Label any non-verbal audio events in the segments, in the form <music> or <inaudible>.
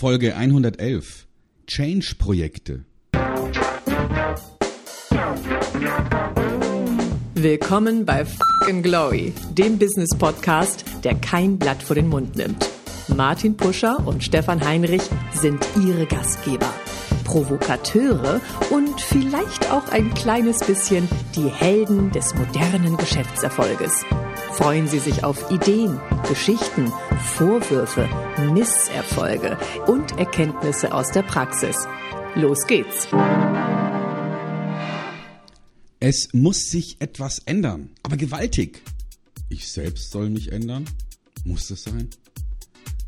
Folge 111. Change-Projekte. Willkommen bei Fucking Glory, dem Business-Podcast, der kein Blatt vor den Mund nimmt. Martin Puscher und Stefan Heinrich sind ihre Gastgeber. Provokateure und vielleicht auch ein kleines bisschen die Helden des modernen Geschäftserfolges. Freuen Sie sich auf Ideen, Geschichten, Vorwürfe, Misserfolge und Erkenntnisse aus der Praxis. Los geht's! Es muss sich etwas ändern, aber gewaltig. Ich selbst soll mich ändern? Muss das sein?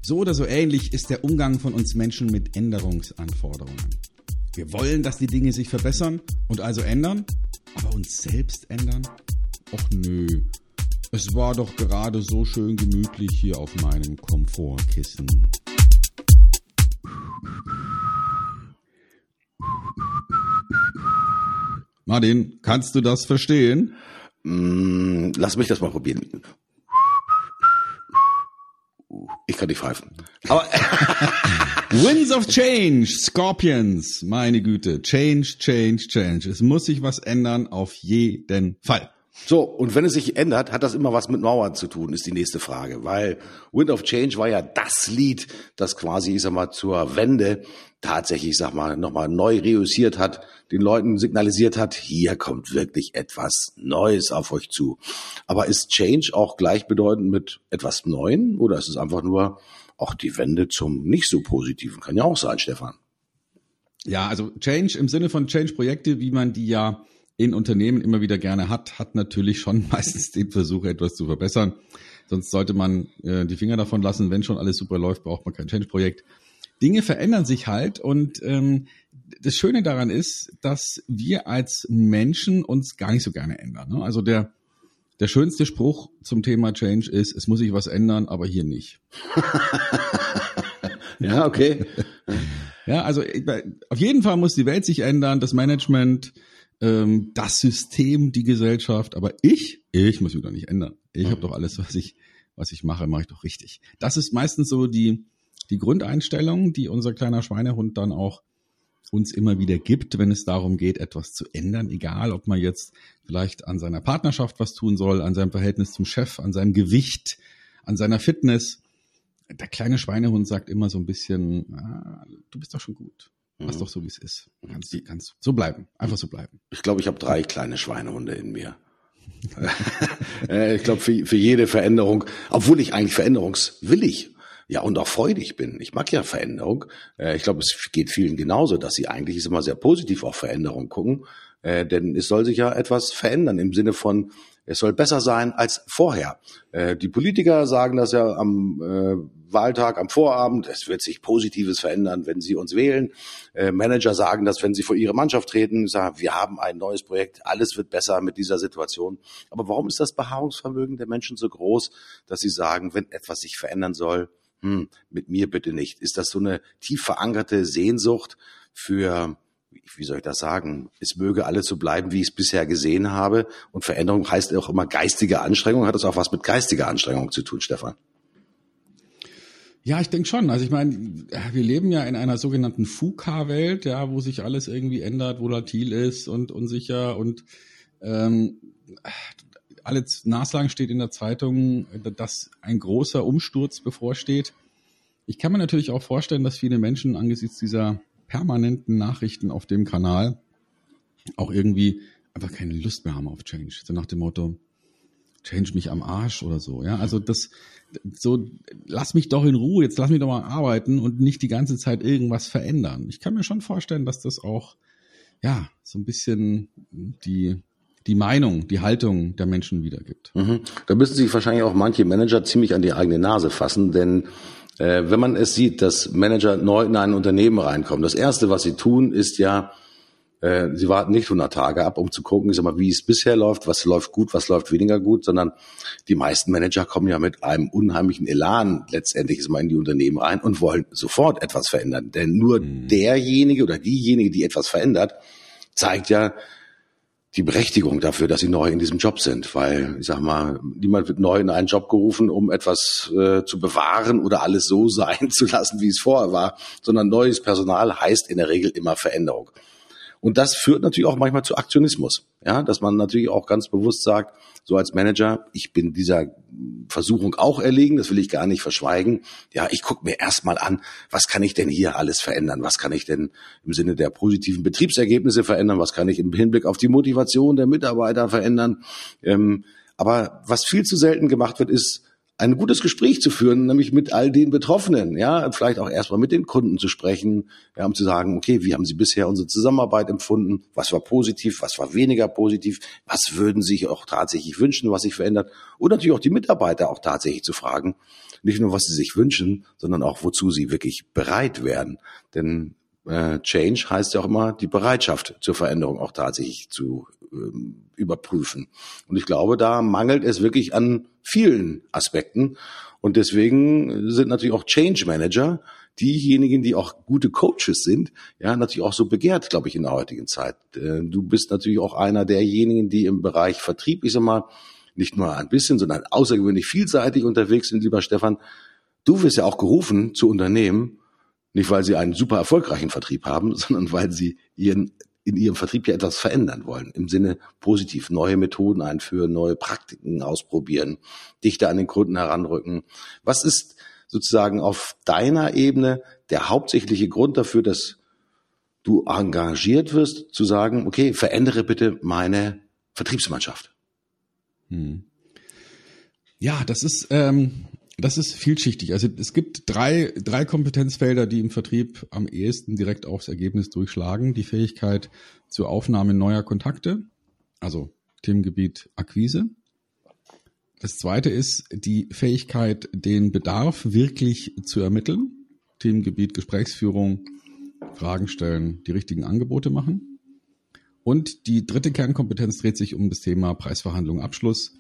So oder so ähnlich ist der Umgang von uns Menschen mit Änderungsanforderungen. Wir wollen, dass die Dinge sich verbessern und also ändern, aber uns selbst ändern? Och nö, es war doch gerade so schön gemütlich hier auf meinem Komfortkissen. Martin, kannst du das verstehen? Mm, lass mich das mal probieren. Ich kann nicht pfeifen. Aber <laughs> Winds of Change, Scorpions, meine Güte. Change, change, change. Es muss sich was ändern, auf jeden Fall. So, und wenn es sich ändert, hat das immer was mit Mauern zu tun, ist die nächste Frage. Weil Wind of Change war ja das Lied, das quasi, ich sag mal, zur Wende tatsächlich, ich sag mal, nochmal neu reüssiert hat, den Leuten signalisiert hat, hier kommt wirklich etwas Neues auf euch zu. Aber ist Change auch gleichbedeutend mit etwas Neuen oder ist es einfach nur auch die Wende zum nicht so positiven? Kann ja auch sein, Stefan. Ja, also Change im Sinne von Change-Projekte, wie man die ja in Unternehmen immer wieder gerne hat, hat natürlich schon <laughs> meistens den Versuch, etwas zu verbessern. Sonst sollte man äh, die Finger davon lassen. Wenn schon alles super läuft, braucht man kein Change-Projekt. Dinge verändern sich halt und ähm, das Schöne daran ist, dass wir als Menschen uns gar nicht so gerne ändern. Ne? Also der der schönste Spruch zum Thema Change ist, es muss sich was ändern, aber hier nicht. <laughs> ja, okay. <laughs> ja, also auf jeden Fall muss die Welt sich ändern, das Management, ähm, das System, die Gesellschaft, aber ich, ich muss mich doch nicht ändern. Ich mhm. habe doch alles, was ich, was ich mache, mache ich doch richtig. Das ist meistens so die, die Grundeinstellung, die unser kleiner Schweinehund dann auch uns immer wieder gibt, wenn es darum geht, etwas zu ändern, egal ob man jetzt vielleicht an seiner Partnerschaft was tun soll, an seinem Verhältnis zum Chef, an seinem Gewicht, an seiner Fitness. Der kleine Schweinehund sagt immer so ein bisschen, ah, du bist doch schon gut. Lass mhm. doch so, wie es ist. Kannst, kannst so bleiben. Einfach so bleiben. Ich glaube, ich habe drei kleine Schweinehunde in mir. <laughs> Äh, ich glaube, für, für jede Veränderung, obwohl ich eigentlich veränderungswillig ja und auch freudig bin. Ich mag ja Veränderung. Äh, ich glaube, es geht vielen genauso, dass sie eigentlich ist immer sehr positiv auf Veränderung gucken. Äh, denn es soll sich ja etwas verändern im Sinne von, es soll besser sein als vorher. Äh, die Politiker sagen das ja am äh, Wahltag, am Vorabend, es wird sich Positives verändern, wenn sie uns wählen. Äh, Manager sagen das, wenn sie vor ihre Mannschaft treten, sagen, wir haben ein neues Projekt, alles wird besser mit dieser Situation. Aber warum ist das Beharrungsvermögen der Menschen so groß, dass sie sagen, wenn etwas sich verändern soll, hm, mit mir bitte nicht? Ist das so eine tief verankerte Sehnsucht für wie soll ich das sagen, es möge alles so bleiben, wie ich es bisher gesehen habe. Und Veränderung heißt auch immer geistige Anstrengung. Hat das auch was mit geistiger Anstrengung zu tun, Stefan? Ja, ich denke schon. Also ich meine, wir leben ja in einer sogenannten FUKA-Welt, ja, wo sich alles irgendwie ändert, volatil ist und unsicher und ähm, alle naslang steht in der Zeitung, dass ein großer Umsturz bevorsteht. Ich kann mir natürlich auch vorstellen, dass viele Menschen angesichts dieser permanenten Nachrichten auf dem Kanal auch irgendwie einfach keine Lust mehr haben auf Change. So nach dem Motto, change mich am Arsch oder so. Ja, also das, so, lass mich doch in Ruhe, jetzt lass mich doch mal arbeiten und nicht die ganze Zeit irgendwas verändern. Ich kann mir schon vorstellen, dass das auch, ja, so ein bisschen die, die Meinung, die Haltung der Menschen wiedergibt. Mhm. Da müssen sich wahrscheinlich auch manche Manager ziemlich an die eigene Nase fassen, denn äh, wenn man es sieht, dass Manager neu in ein Unternehmen reinkommen, das erste, was sie tun, ist ja, äh, sie warten nicht 100 Tage ab, um zu gucken, ich sag mal, wie es bisher läuft, was läuft gut, was läuft weniger gut, sondern die meisten Manager kommen ja mit einem unheimlichen Elan letztendlich ist mal in die Unternehmen rein und wollen sofort etwas verändern. Denn nur mhm. derjenige oder diejenige, die etwas verändert, zeigt ja, die Berechtigung dafür, dass sie neu in diesem Job sind, weil ich sag mal, niemand wird neu in einen Job gerufen, um etwas äh, zu bewahren oder alles so <laughs> sein zu lassen, wie es vorher war, sondern neues Personal heißt in der Regel immer Veränderung. Und das führt natürlich auch manchmal zu Aktionismus, ja, dass man natürlich auch ganz bewusst sagt, so als Manager, ich bin dieser Versuchung auch erlegen, das will ich gar nicht verschweigen. Ja, ich gucke mir erstmal an, was kann ich denn hier alles verändern? Was kann ich denn im Sinne der positiven Betriebsergebnisse verändern? Was kann ich im Hinblick auf die Motivation der Mitarbeiter verändern? Ähm, aber was viel zu selten gemacht wird, ist ein gutes Gespräch zu führen, nämlich mit all den Betroffenen, ja, vielleicht auch erstmal mit den Kunden zu sprechen, ja, um zu sagen, okay, wie haben Sie bisher unsere Zusammenarbeit empfunden? Was war positiv? Was war weniger positiv? Was würden Sie sich auch tatsächlich wünschen, was sich verändert? Und natürlich auch die Mitarbeiter auch tatsächlich zu fragen, nicht nur, was sie sich wünschen, sondern auch, wozu sie wirklich bereit werden. Denn äh, Change heißt ja auch immer, die Bereitschaft zur Veränderung auch tatsächlich zu ähm, überprüfen. Und ich glaube, da mangelt es wirklich an vielen Aspekten. Und deswegen sind natürlich auch Change Manager diejenigen, die auch gute Coaches sind, ja, natürlich auch so begehrt, glaube ich, in der heutigen Zeit. Äh, du bist natürlich auch einer derjenigen, die im Bereich Vertrieb, ich sag mal, nicht nur ein bisschen, sondern außergewöhnlich vielseitig unterwegs sind, lieber Stefan. Du wirst ja auch gerufen zu Unternehmen, nicht weil sie einen super erfolgreichen Vertrieb haben, <laughs> sondern weil sie ihren in ihrem Vertrieb ja etwas verändern wollen. Im Sinne positiv neue Methoden einführen, neue Praktiken ausprobieren, dichter an den Kunden heranrücken. Was ist sozusagen auf deiner Ebene der hauptsächliche Grund dafür, dass du engagiert wirst, zu sagen, okay, verändere bitte meine Vertriebsmannschaft? Hm. Ja, das ist ähm, das ist vielschichtig. Also es gibt drei, drei Kompetenzfelder, die im Vertrieb am ehesten direkt aufs Ergebnis durchschlagen. Die Fähigkeit zur Aufnahme neuer Kontakte, also Themengebiet Akquise. Das zweite ist die Fähigkeit, den Bedarf wirklich zu ermitteln. Themengebiet Gesprächsführung, Fragen stellen, die richtigen Angebote machen. Und die dritte Kernkompetenz dreht sich um das Thema Preisverhandlung, Abschluss.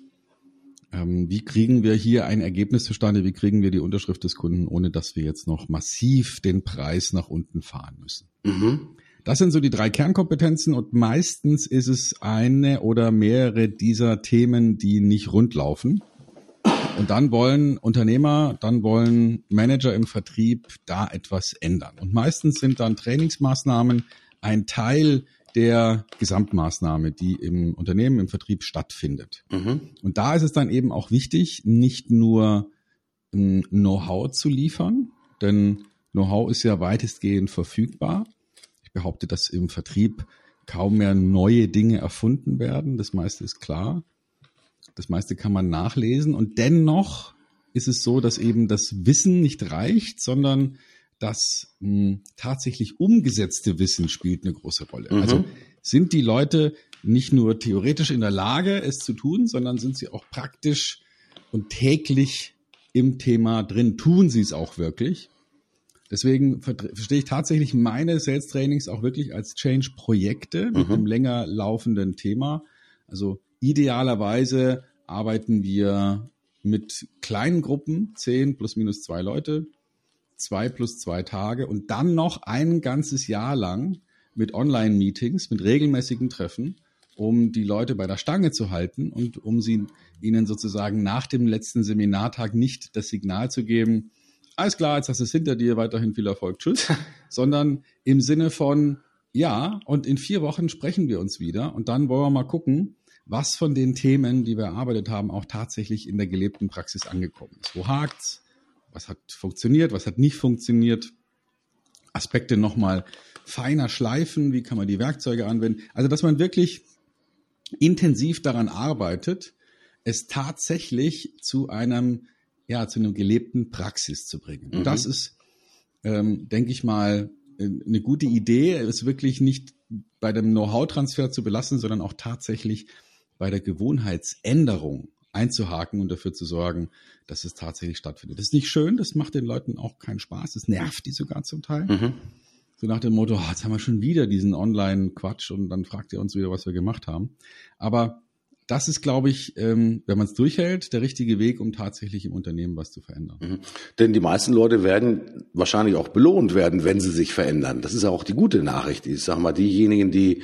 Ähm, wie kriegen wir hier ein Ergebnis zustande? Wie kriegen wir die Unterschrift des Kunden, ohne dass wir jetzt noch massiv den Preis nach unten fahren müssen? Mhm. Das sind so die drei Kernkompetenzen und meistens ist es eine oder mehrere dieser Themen, die nicht rund laufen. Und dann wollen Unternehmer, dann wollen Manager im Vertrieb da etwas ändern. Und meistens sind dann Trainingsmaßnahmen ein Teil der Gesamtmaßnahme, die im Unternehmen, im Vertrieb stattfindet. Mhm. Und da ist es dann eben auch wichtig, nicht nur ein Know-how zu liefern, denn Know-how ist ja weitestgehend verfügbar. Ich behaupte, dass im Vertrieb kaum mehr neue Dinge erfunden werden. Das meiste ist klar. Das meiste kann man nachlesen. Und dennoch ist es so, dass eben das Wissen nicht reicht, sondern das mh, hm, tatsächlich umgesetzte Wissen spielt eine große Rolle. Mhm. Also sind die Leute nicht nur theoretisch in der Lage, es zu tun, sondern sind sie auch praktisch und täglich im Thema drin, tun sie es auch wirklich. Deswegen verstehe ich tatsächlich meine Sales Trainings auch wirklich als Change-Projekte mit mhm. einem länger laufenden Thema. Also idealerweise arbeiten wir mit kleinen Gruppen, zehn plus minus zwei Leute, zwei plus zwei Tage und dann noch ein ganzes Jahr lang mit Online-Meetings, mit regelmäßigen Treffen, um die Leute bei der Stange zu halten und um sie ihnen sozusagen nach dem letzten Seminartag nicht das Signal zu geben, alles klar, jetzt hast du es hinter dir, weiterhin viel Erfolg, tschüss, <laughs> sondern im Sinne von, ja, und in vier Wochen sprechen wir uns wieder und dann wollen wir mal gucken, was von den Themen, die wir erarbeitet haben, auch tatsächlich in der gelebten Praxis angekommen ist. Wo hakt's? Was hat funktioniert, was hat nicht funktioniert, Aspekte nochmal feiner schleifen, wie kann man die Werkzeuge anwenden. Also, dass man wirklich intensiv daran arbeitet, es tatsächlich zu einem, ja, zu einem gelebten Praxis zu bringen. Und mhm. das ist, ähm, denke ich mal, eine gute Idee, es wirklich nicht bei dem Know-how-Transfer zu belassen, sondern auch tatsächlich bei der Gewohnheitsänderung einzuhaken und dafür zu sorgen, dass es tatsächlich stattfindet. Das ist nicht schön, das macht den Leuten auch keinen Spaß, das nervt die sogar zum Teil. Mhm. So nach dem Motto, oh, jetzt haben wir schon wieder diesen Online-Quatsch und dann fragt ihr uns wieder, was wir gemacht haben. Aber das ist, glaube ich, ähm, wenn man es durchhält, der richtige Weg, um tatsächlich im Unternehmen was zu verändern. Mhm. Denn die meisten Leute werden wahrscheinlich auch belohnt werden, wenn sie sich verändern. Das ist auch die gute Nachricht. Ich sage mal, diejenigen, die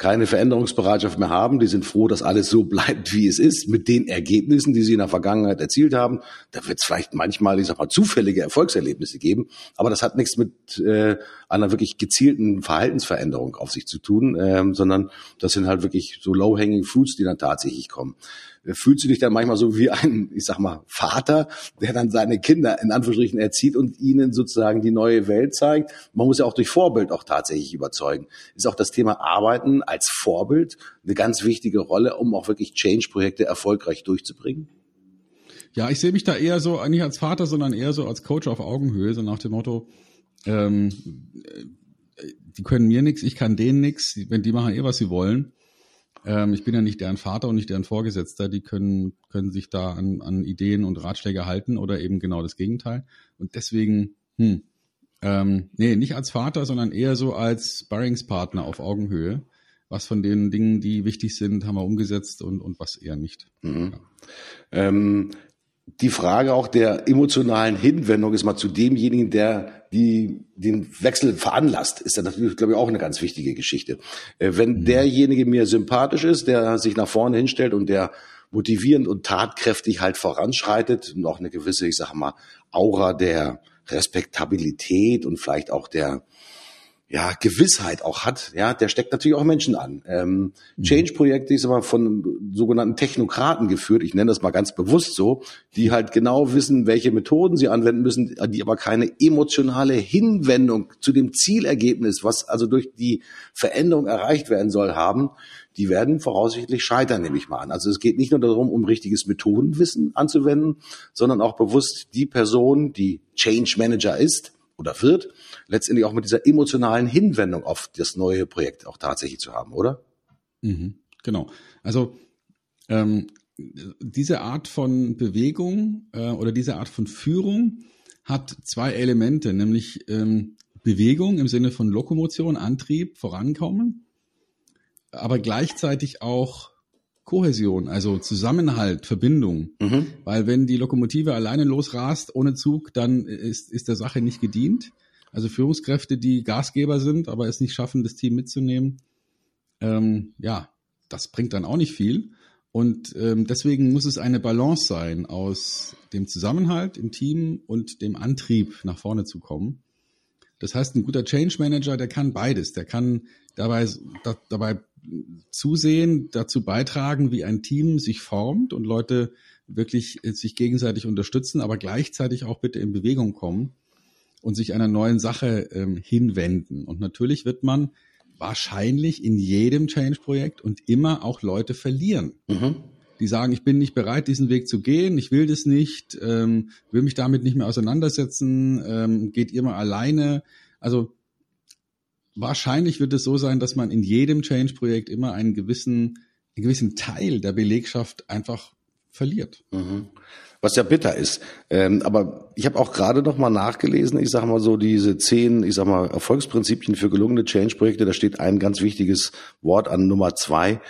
keine Veränderungsbereitschaft mehr haben. Die sind froh, dass alles so <laughs> bleibt, wie es ist, mit den Ergebnissen, die sie in der Vergangenheit erzielt haben. Da wird es vielleicht manchmal, ich sag mal, zufällige Erfolgserlebnisse geben, aber das hat nichts mit äh, einer wirklich gezielten Verhaltensveränderung auf sich zu tun, ähm, sondern das sind halt wirklich so low-hanging fruits, die dann tatsächlich kommen fühlst du dich dann manchmal so wie ein, ich sag mal, Vater, der dann seine Kinder in Anführungsstrichen erzieht und ihnen sozusagen die neue Welt zeigt. Man muss ja auch durch Vorbild auch tatsächlich überzeugen. Ist auch das Thema Arbeiten als Vorbild eine ganz wichtige Rolle, um auch wirklich Change-Projekte erfolgreich durchzubringen? Ja, ich sehe mich da eher so, nicht als Vater, sondern eher so als Coach auf Augenhöhe, so nach dem Motto, ähm, die können mir nichts, ich kann denen nichts, wenn die machen eh, was sie wollen. Ähm, ich bin ja nicht deren Vater und nicht deren Vorgesetzter. Die können, können sich da an, an Ideen und Ratschläge halten oder eben genau das Gegenteil. Und deswegen, hm, ähm, nee, nicht als Vater, sondern eher so als Sparringspartner auf Augenhöhe. Was von den Dingen, die wichtig sind, haben wir umgesetzt und, und was eher nicht. Mhm. Ja. Ähm, die Frage auch der emotionalen Hinwendung ist mal zu demjenigen, der die den Wechsel veranlasst, ist ja natürlich, glaube ich, auch eine ganz wichtige Geschichte. Äh, wenn mhm. derjenige mir sympathisch ist, der sich nach vorne hinstellt und der motivierend und tatkräftig halt voranschreitet und auch eine gewisse, ich sage mal, Aura der Respektabilität und vielleicht auch der ja, Gewissheit auch hat, ja, der steckt natürlich auch Menschen an. Ähm, mhm. Change-Projekte ist aber von sogenannten Technokraten geführt, ich nenne das mal ganz bewusst so, die halt genau wissen, welche Methoden sie anwenden müssen, die aber keine emotionale Hinwendung zu dem Zielergebnis, was also durch die Veränderung erreicht werden soll, haben, die werden voraussichtlich scheitern, nehme ich mal an. Also es geht nicht nur darum, um richtiges Methodenwissen anzuwenden, sondern auch bewusst die Person, die Change Manager ist, oder wird, letztendlich auch mit dieser emotionalen Hinwendung auf das neue Projekt auch tatsächlich zu haben, oder? Mhm, genau. Also ähm, diese Art von Bewegung äh, oder diese Art von Führung hat zwei Elemente, nämlich ähm, Bewegung im Sinne von Lokomotion, Antrieb, Vorankommen, aber gleichzeitig auch Kohäsion, also Zusammenhalt, Verbindung. Mhm. Weil wenn die Lokomotive alleine losrast ohne Zug, dann ist, ist der Sache nicht gedient. Also Führungskräfte, die Gasgeber sind, aber es nicht schaffen, das Team mitzunehmen, ähm, ja, das bringt dann auch nicht viel. Und ähm, deswegen muss es eine Balance sein aus dem Zusammenhalt im Team und dem Antrieb, nach vorne zu kommen. Das heißt, ein guter Change Manager, der kann beides. Der kann dabei, da, dabei zusehen, dazu beitragen, wie ein Team sich formt und Leute wirklich sich gegenseitig unterstützen, aber gleichzeitig auch bitte in Bewegung kommen und sich einer neuen Sache ähm, hinwenden. Und natürlich wird man wahrscheinlich in jedem Change-Projekt und immer auch Leute verlieren. Mhm. Die sagen, ich bin nicht bereit, diesen Weg zu gehen, ich will das nicht, ähm, will mich damit nicht mehr auseinandersetzen, ähm, geht ihr mal alleine. Also wahrscheinlich wird es so sein, dass man in jedem Change-Projekt immer einen gewissen, einen gewissen Teil der Belegschaft einfach verliert. Mhm. Was ja bitter ist. Ähm, aber ich habe auch gerade noch mal nachgelesen, ich sage mal so, diese zehn, ich sag mal, Erfolgsprinzipien für gelungene Change-Projekte, da steht ein ganz wichtiges Wort an Nummer zwei,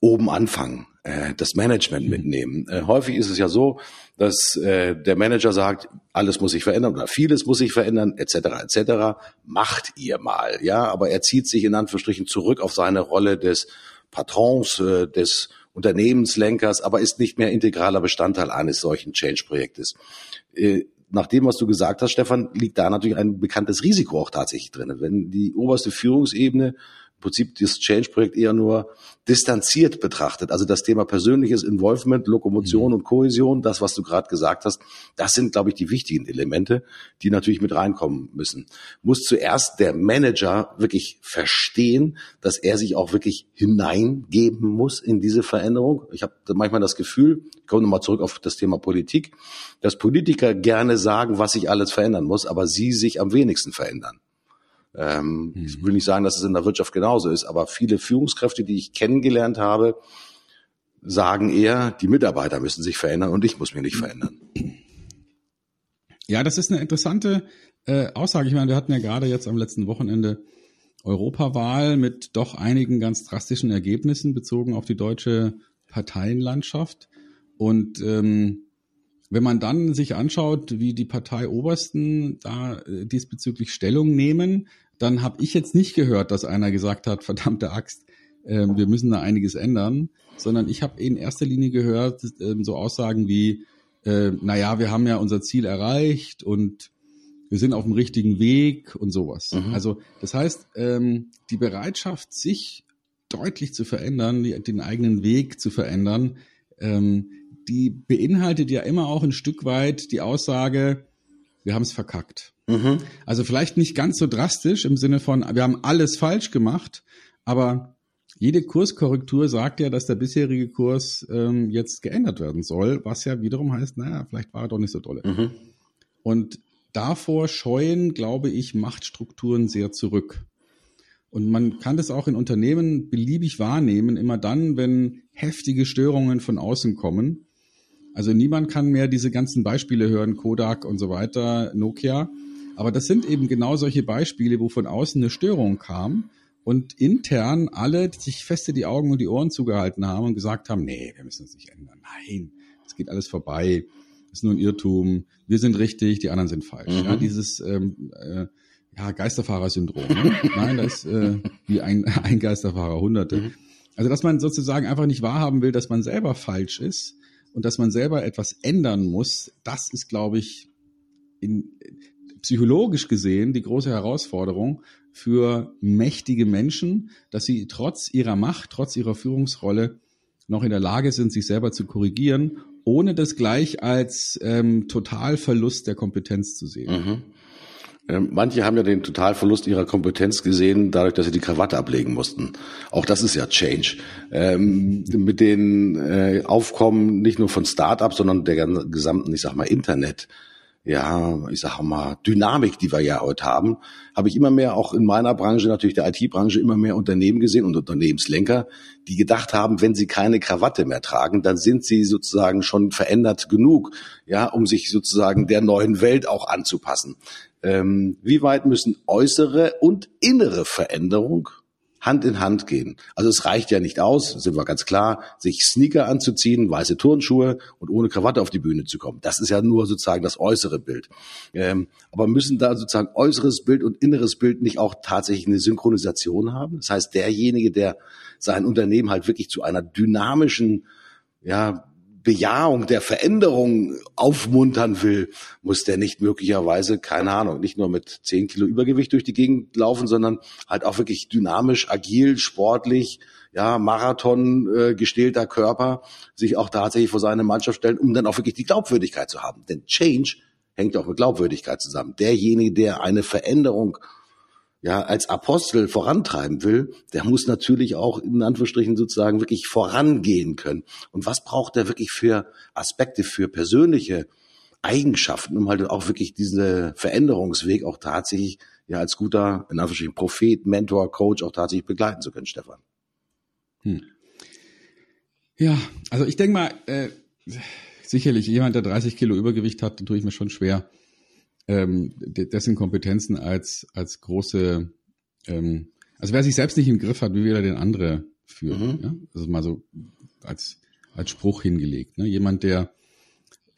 oben anfangen, äh, das Management mhm. mitnehmen. Äh, häufig ist es ja so, dass äh, der Manager sagt, alles muss sich verändern oder vieles muss sich verändern, etc. etc. Macht ihr mal, ja, aber er zieht sich in Anführungsstrichen zurück auf seine Rolle des Patrons, äh, des Unternehmenslenkers, aber ist nicht mehr integraler Bestandteil eines solchen Change-Projektes. Äh, nach dem, was du gesagt hast, Stefan, liegt da natürlich ein bekanntes Risiko auch tatsächlich drin. Wenn die oberste Führungsebene im Prinzip das Change-Projekt eher nur distanziert betrachtet. Also das Thema persönliches Involvement, Lokomotion mhm. und Kohäsion, das, was du gerade gesagt hast, das sind, glaube ich, die wichtigen Elemente, die natürlich mit reinkommen müssen. Muss zuerst der Manager wirklich verstehen, dass er sich auch wirklich hineingeben muss in diese Veränderung. Ich habe manchmal das Gefühl, ich komme nochmal zurück auf das Thema Politik, dass Politiker gerne sagen, was sich alles verändern muss, aber sie sich am wenigsten verändern. Ähm, mhm. Ich will nicht sagen, dass es in der Wirtschaft genauso ist, aber viele Führungskräfte, die ich kennengelernt habe, sagen eher, die Mitarbeiter müssen sich verändern und ich muss mich nicht verändern. Ja, das ist eine interessante äh, Aussage. Ich meine, wir hatten ja gerade jetzt am letzten Wochenende Europawahl mit doch einigen ganz drastischen Ergebnissen bezogen auf die deutsche Parteienlandschaft. Und ähm, wenn man dann sich anschaut, wie die Parteiobersten da äh, diesbezüglich Stellung nehmen, dann habe ich jetzt nicht gehört, dass einer gesagt hat, verdammte Axt, äh, wir müssen da einiges ändern, sondern ich habe in erster Linie gehört, äh, so Aussagen wie, äh, naja, wir haben ja unser Ziel erreicht und wir sind auf dem richtigen Weg und sowas. Mhm. Also das heißt, ähm, die Bereitschaft, sich deutlich zu verändern, die, den eigenen Weg zu verändern, ähm, die beinhaltet ja immer auch ein Stück weit die Aussage, wir haben es verkackt. Mhm. Also vielleicht nicht ganz so drastisch im Sinne von, wir haben alles falsch gemacht, aber jede Kurskorrektur sagt ja, dass der bisherige Kurs ähm, jetzt geändert werden soll, was ja wiederum heißt, naja, vielleicht war er doch nicht so dolle. Mhm. Und davor scheuen, glaube ich, Machtstrukturen sehr zurück. Und man kann das auch in Unternehmen beliebig wahrnehmen, immer dann, wenn heftige Störungen von außen kommen. Also niemand kann mehr diese ganzen Beispiele hören, Kodak und so weiter, Nokia. Aber das sind eben genau solche Beispiele, wo von außen eine Störung kam und intern alle sich feste die Augen und die Ohren zugehalten haben und gesagt haben, nee, wir müssen uns nicht ändern. Nein, es geht alles vorbei. Das ist nur ein Irrtum. Wir sind richtig, die anderen sind falsch. Mhm. Ja, dieses ähm, äh, ja, Geisterfahrer-Syndrom. Ne? <laughs> Nein, das ist äh, wie ein, ein Geisterfahrer, hunderte. Mhm. Also, dass man sozusagen einfach nicht wahrhaben will, dass man selber falsch ist und dass man selber etwas ändern muss, das ist, glaube ich, in, psychologisch gesehen die große Herausforderung für mächtige Menschen, dass sie trotz ihrer Macht, trotz ihrer Führungsrolle noch in der Lage sind, sich selber zu korrigieren, ohne das gleich als ähm, Totalverlust der Kompetenz zu sehen. Mhm. Ähm, manche haben ja den Totalverlust ihrer Kompetenz gesehen, dadurch, dass sie die Krawatte ablegen mussten. Auch das ist ja Change. Ähm, mit den äh, Aufkommen nicht nur von Start-ups, sondern der gesamten, ich sag mal, Internet, ja, ich sag mal, Dynamik, die wir ja heute haben, habe ich immer mehr auch in meiner Branche, natürlich der IT-Branche, immer mehr Unternehmen gesehen und Unternehmenslenker, die gedacht haben, wenn sie keine Krawatte mehr tragen, dann sind sie sozusagen schon verändert genug, ja, um sich sozusagen der neuen Welt auch anzupassen. Ähm, wie weit müssen äußere und innere Veränderung Hand in Hand gehen. Also es reicht ja nicht aus, sind wir ganz klar, sich Sneaker anzuziehen, weiße Turnschuhe und ohne Krawatte auf die Bühne zu kommen. Das ist ja nur sozusagen das äußere Bild. Ähm, aber müssen da sozusagen äußeres Bild und inneres Bild nicht auch tatsächlich eine Synchronisation haben? Das heißt, derjenige, der sein Unternehmen halt wirklich zu einer dynamischen, ja, Bejahung der Veränderung aufmuntern will, muss der nicht möglicherweise, keine Ahnung, nicht nur mit zehn Kilo Übergewicht durch die Gegend laufen, sondern halt auch wirklich dynamisch, agil, sportlich, ja, Marathon äh, gestählter Körper, sich auch tatsächlich vor seine Mannschaft stellen, um dann auch wirklich die Glaubwürdigkeit zu haben. Denn Change hängt auch mit Glaubwürdigkeit zusammen. Derjenige, der eine Veränderung ja, als Apostel vorantreiben will, der muss natürlich auch in Anführungsstrichen sozusagen wirklich vorangehen können. Und was braucht er wirklich für Aspekte, für persönliche Eigenschaften, um halt auch wirklich diesen Veränderungsweg auch tatsächlich ja als guter, in Anführungsstrichen Prophet, Mentor, Coach auch tatsächlich begleiten zu können, Stefan? Hm. Ja, also ich denke mal, äh, sicherlich jemand, der 30 Kilo Übergewicht hat, tue ich mir schon schwer, ähm, dessen Kompetenzen als, als große, ähm, also wer sich selbst nicht im Griff hat, wie will er den andere führen? Mhm. Ja? Das ist mal so als, als Spruch hingelegt. Ne? Jemand, der,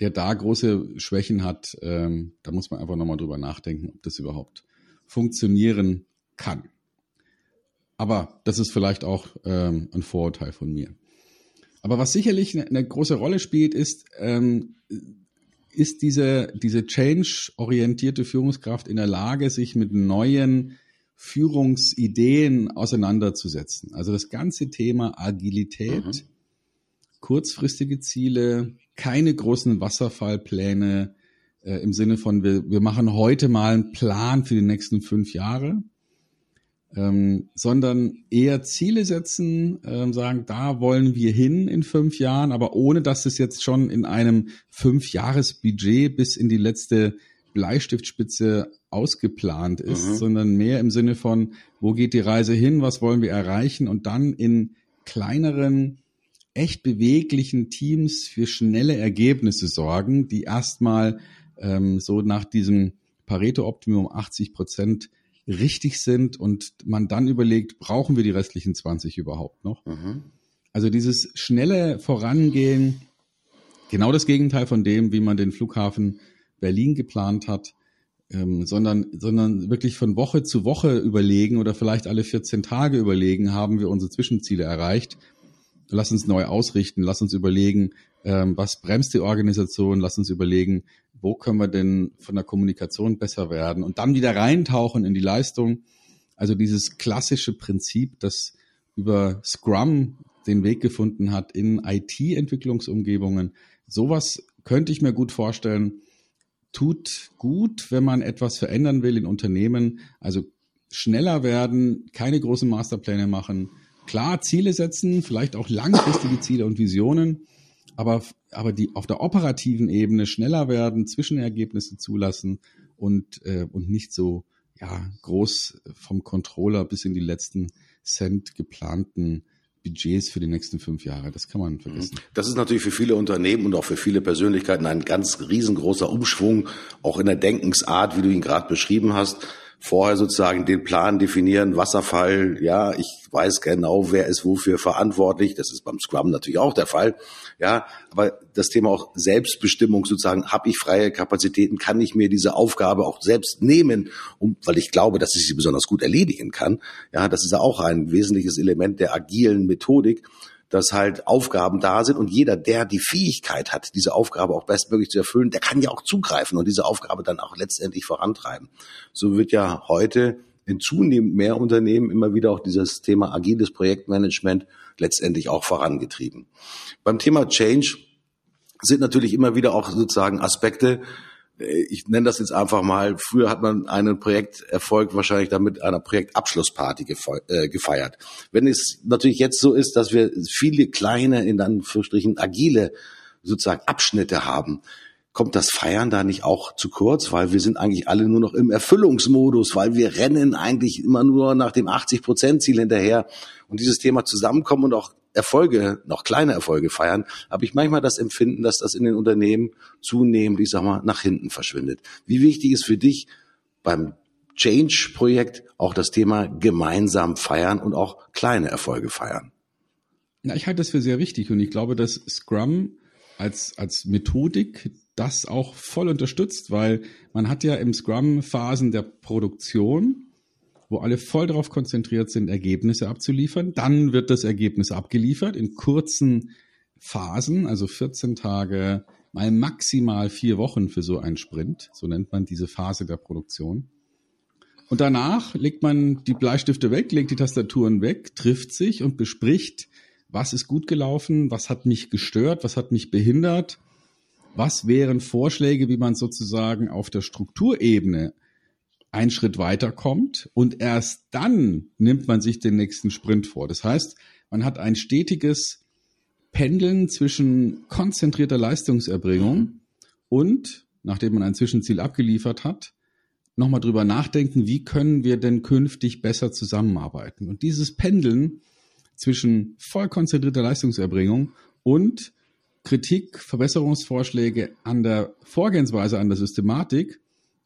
der da große Schwächen hat, ähm, da muss man einfach nochmal drüber nachdenken, ob das überhaupt funktionieren kann. Aber das ist vielleicht auch ähm, ein Vorurteil von mir. Aber was sicherlich eine, eine große Rolle spielt, ist, ähm, ist diese, diese change-orientierte Führungskraft in der Lage, sich mit neuen Führungsideen auseinanderzusetzen. Also das ganze Thema Agilität, mhm. kurzfristige Ziele, keine großen Wasserfallpläne äh, im Sinne von, wir, wir machen heute mal einen Plan für die nächsten fünf Jahre, ähm, sondern eher Ziele setzen, ähm, sagen, da wollen wir hin in fünf Jahren, aber ohne dass es jetzt schon in einem Fünfjahresbudget bis in die letzte Bleistiftspitze ausgeplant ist, mhm. sondern mehr im Sinne von, wo geht die Reise hin, was wollen wir erreichen und dann in kleineren, echt beweglichen Teams für schnelle Ergebnisse sorgen, die erstmal ähm, so nach diesem Pareto-Optimum 80 Prozent richtig sind und man dann überlegt, brauchen wir die restlichen 20 überhaupt noch? Mhm. Also dieses schnelle Vorangehen, genau das Gegenteil von dem, wie man den Flughafen Berlin geplant hat, ähm, sondern, sondern wirklich von Woche zu Woche überlegen oder vielleicht alle 14 Tage überlegen, haben wir unsere Zwischenziele erreicht. Lass uns neu ausrichten, lass uns überlegen, ähm, was bremst die Organisation, lass uns überlegen, wo können wir denn von der Kommunikation besser werden und dann wieder reintauchen in die Leistung. Also dieses klassische Prinzip, das über Scrum den Weg gefunden hat in IT-Entwicklungsumgebungen. Sowas könnte ich mir gut vorstellen, tut gut, wenn man etwas verändern will in Unternehmen. Also schneller werden, keine großen Masterpläne machen, klar Ziele setzen, vielleicht auch langfristige Ziele und Visionen, aber, aber die auf der operativen Ebene schneller werden, Zwischenergebnisse zulassen und, äh, und nicht so ja, groß vom Controller bis in die letzten Cent geplanten Budgets für die nächsten fünf Jahre. Das kann man vergessen. Mhm. Das ist natürlich für viele Unternehmen und auch für viele Persönlichkeiten ein ganz riesengroßer Umschwung, auch in der Denkensart, wie du ihn gerade beschrieben hast vorher sozusagen den Plan definieren, Wasserfall, ja, ich weiß genau, wer ist wofür verantwortlich. Das ist beim Scrum natürlich auch der Fall. Ja, aber das Thema auch Selbstbestimmung sozusagen, habe ich freie Kapazitäten, kann ich mir diese Aufgabe auch selbst nehmen, um, weil ich glaube, dass ich sie besonders gut erledigen kann. Ja, das ist ja auch ein wesentliches Element der agilen Methodik dass halt Aufgaben da sind und jeder, der die Fähigkeit hat, diese Aufgabe auch bestmöglich zu erfüllen, der kann ja auch zugreifen und diese Aufgabe dann auch letztendlich vorantreiben. So wird ja heute in zunehmend mehr Unternehmen immer wieder auch dieses Thema agiles Projektmanagement letztendlich auch vorangetrieben. Beim Thema Change sind natürlich immer wieder auch sozusagen Aspekte, ich nenne das jetzt einfach mal, früher hat man einen Projekterfolg wahrscheinlich damit einer Projektabschlussparty äh, gefeiert. Wenn es natürlich jetzt so ist, dass wir viele kleine, in Anführungsstrichen agile sozusagen Abschnitte haben, kommt das Feiern da nicht auch zu kurz, weil wir sind eigentlich alle nur noch im Erfüllungsmodus, weil wir rennen eigentlich immer nur nach dem 80-Prozent-Ziel hinterher. Und dieses Thema Zusammenkommen und auch Erfolge, noch kleine Erfolge feiern, habe ich manchmal das Empfinden, dass das in den Unternehmen zunehmend, ich sag mal, nach hinten verschwindet. Wie wichtig ist für dich beim Change-Projekt auch das Thema gemeinsam feiern und auch kleine Erfolge feiern? Na, ich halte das für sehr wichtig und ich glaube, dass Scrum als, als Methodik das auch voll unterstützt, weil man hat ja im Scrum Phasen der Produktion, wo alle voll darauf konzentriert sind, Ergebnisse abzuliefern. Dann wird das Ergebnis abgeliefert in kurzen Phasen, also 14 Tage, mal maximal vier Wochen für so einen Sprint. So nennt man diese Phase der Produktion. Und danach legt man die Bleistifte weg, legt die Tastaturen weg, trifft sich und bespricht, was ist gut gelaufen, was hat mich gestört, was hat mich behindert, was wären Vorschläge, wie man sozusagen auf der Strukturebene einen Schritt weiterkommt und erst dann nimmt man sich den nächsten Sprint vor. Das heißt, man hat ein stetiges Pendeln zwischen konzentrierter Leistungserbringung und, nachdem man ein Zwischenziel abgeliefert hat, nochmal drüber nachdenken, wie können wir denn künftig besser zusammenarbeiten. Und dieses Pendeln zwischen voll konzentrierter Leistungserbringung und Kritik, Verbesserungsvorschläge an der Vorgehensweise, an der Systematik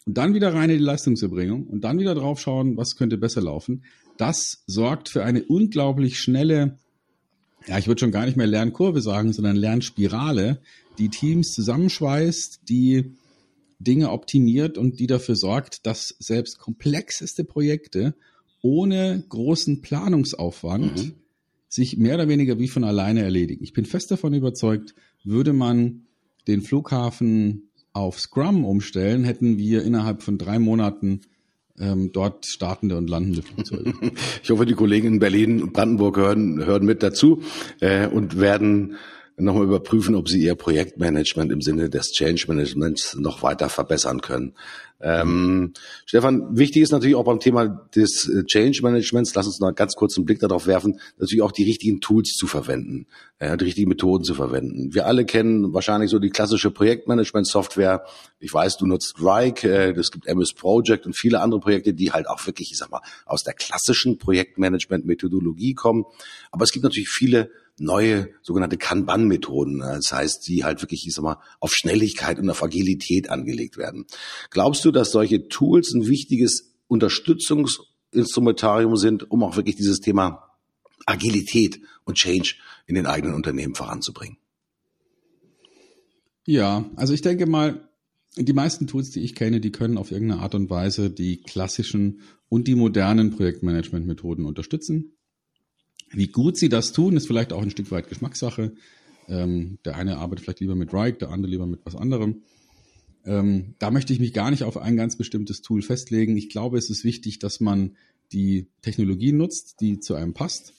und dann wieder rein in die Leistungserbringung und dann wieder drauf schauen, was könnte besser laufen. Das sorgt für eine unglaublich schnelle, ja, ich würde schon gar nicht mehr Lernkurve sagen, sondern Lernspirale, die Teams zusammenschweißt, die Dinge optimiert und die dafür sorgt, dass selbst komplexeste Projekte ohne großen Planungsaufwand mhm. sich mehr oder weniger wie von alleine erledigen. Ich bin fest davon überzeugt, würde man den Flughafen auf Scrum umstellen, hätten wir innerhalb von drei Monaten ähm, dort startende und landende Flugzeuge. <laughs> Ich hoffe, die Kollegen in Berlin und Brandenburg hören, hören mit dazu äh, und werden nochmal überprüfen, ob sie ihr Projektmanagement im Sinne des Change Managements noch weiter verbessern können. Ähm, Stefan, wichtig ist natürlich auch beim Thema des äh, Change Managements, lass uns noch ganz kurz einen Blick darauf werfen, natürlich auch die richtigen Tools zu verwenden, äh, die richtigen Methoden zu verwenden. Wir alle kennen wahrscheinlich so die klassische Projektmanagement-Software. Ich weiß, du nutzt Rike, äh, es gibt MS Project und viele andere Projekte, die halt auch wirklich, ich sag mal, aus der klassischen Projektmanagement-Methodologie kommen. Aber es gibt natürlich viele neue sogenannte Kanban-Methoden. Das heißt, die halt wirklich, ich sag mal, auf Schnelligkeit und auf Agilität angelegt werden. Glaubst du, dass solche Tools ein wichtiges Unterstützungsinstrumentarium sind, um auch wirklich dieses Thema Agilität und Change in den eigenen Unternehmen voranzubringen? Ja, also ich denke mal, die meisten Tools, die ich kenne, die können auf irgendeine Art und Weise die klassischen und die modernen Projektmanagement-Methoden unterstützen. Wie gut sie das tun, ist vielleicht auch ein Stück weit Geschmackssache. Ähm, der eine arbeitet vielleicht lieber mit Rike, der andere lieber mit was anderem. Ähm, da möchte ich mich gar nicht auf ein ganz bestimmtes Tool festlegen. Ich glaube, es ist wichtig, dass man die Technologie nutzt, die zu einem passt.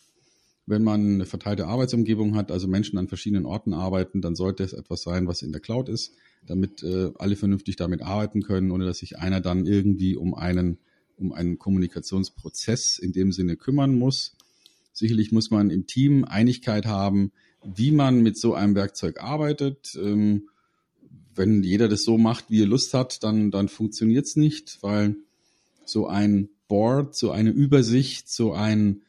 Wenn man eine verteilte Arbeitsumgebung hat, also Menschen an verschiedenen Orten arbeiten, dann sollte es etwas sein, was in der Cloud ist, damit äh, alle vernünftig damit arbeiten können, ohne dass sich einer dann irgendwie um einen, um einen Kommunikationsprozess in dem Sinne kümmern muss. Sicherlich muss man im Team Einigkeit haben, wie man mit so einem Werkzeug arbeitet. Ähm, wenn jeder das so macht, wie er Lust hat, dann, dann funktioniert es nicht, weil so ein Board, so eine Übersicht, so ein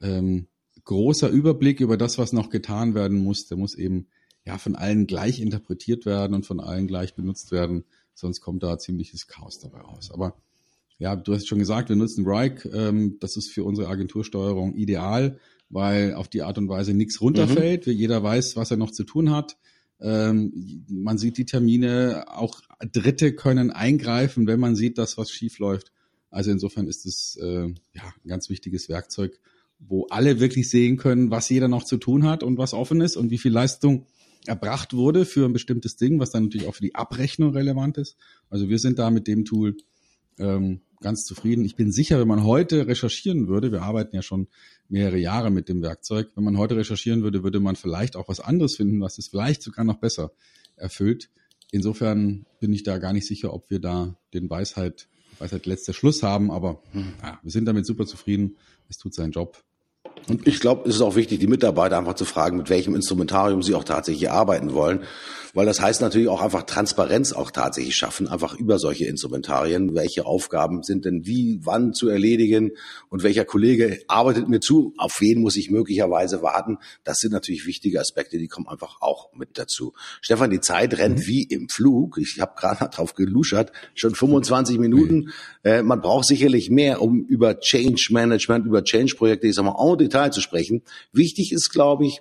ähm, großer Überblick über das, was noch getan werden muss, der muss eben ja von allen gleich interpretiert werden und von allen gleich benutzt werden, sonst kommt da ziemliches Chaos dabei raus. Aber ja, du hast schon gesagt, wir nutzen Rike. Ähm, das ist für unsere Agentursteuerung ideal, weil auf die Art und Weise nichts runterfällt. Mhm. Jeder weiß, was er noch zu tun hat. Ähm, man sieht die Termine, auch Dritte können eingreifen, wenn man sieht, dass was schief läuft. Also insofern ist es äh, ja, ein ganz wichtiges Werkzeug, wo alle wirklich sehen können, was jeder noch zu tun hat und was offen ist und wie viel Leistung erbracht wurde für ein bestimmtes Ding, was dann natürlich auch für die Abrechnung relevant ist. Also wir sind da mit dem Tool ähm, ganz zufrieden. Ich bin sicher, wenn man heute recherchieren würde, wir arbeiten ja schon mehrere Jahre mit dem Werkzeug, wenn man heute recherchieren würde, würde man vielleicht auch was anderes finden, was es vielleicht sogar noch besser erfüllt. Insofern bin ich da gar nicht sicher, ob wir da den Weisheit, Weisheit letzter Schluss haben, aber ja, wir sind damit super zufrieden. Es tut seinen Job und ich glaube, es ist auch wichtig, die Mitarbeiter einfach zu fragen, mit welchem Instrumentarium sie auch tatsächlich arbeiten wollen. Weil das heißt natürlich auch einfach Transparenz auch tatsächlich schaffen, einfach über solche Instrumentarien. Welche Aufgaben sind denn wie, wann zu erledigen und welcher Kollege arbeitet mir zu? Auf wen muss ich möglicherweise warten? Das sind natürlich wichtige Aspekte, die kommen einfach auch mit dazu. Stefan, die Zeit rennt mhm. wie im Flug. Ich habe gerade <laughs> drauf geluschert, schon 25 Minuten. Mhm. Äh, man braucht sicherlich mehr, um über Change Management, über Change-Projekte, ich sag mal, en Detail zu sprechen. Wichtig ist, glaube ich,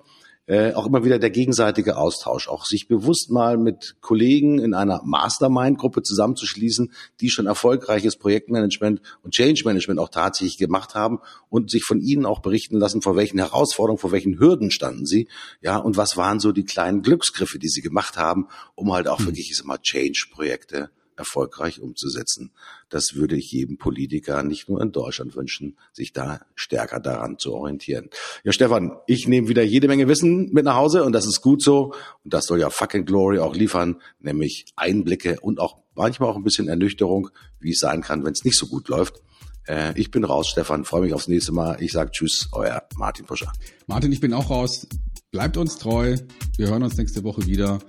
äh, auch immer wieder der gegenseitige Austausch, auch sich bewusst mal mit Kollegen in einer Mastermind-Gruppe zusammenzuschließen, die schon erfolgreiches Projektmanagement und Change Management auch tatsächlich gemacht haben und sich von ihnen auch berichten lassen, vor welchen Herausforderungen, vor welchen Hürden standen sie, ja, und was waren so die kleinen Glücksgriffe, die sie gemacht haben, um halt auch hm. wirklich, ich sag mal, Change-Projekte erfolgreich umzusetzen. Das würde ich jedem Politiker nicht nur in Deutschland wünschen, sich da stärker daran zu orientieren. Ja, Stefan, ich nehme wieder jede Menge Wissen mit nach Hause und das ist gut so. Und das soll ja fucking Glory auch liefern, nämlich Einblicke und auch manchmal auch ein bisschen Ernüchterung, wie es sein kann, wenn es nicht so gut läuft. Äh, ich bin raus, Stefan. Freue mich aufs nächste Mal. Ich sage Tschüss, euer Martin Puscher. Martin, ich bin auch raus. Bleibt uns treu. Wir hören uns nächste Woche wieder.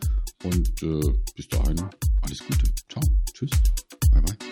Und äh, bis dahin alles Gute. Ciao. Tschüss. Bye bye.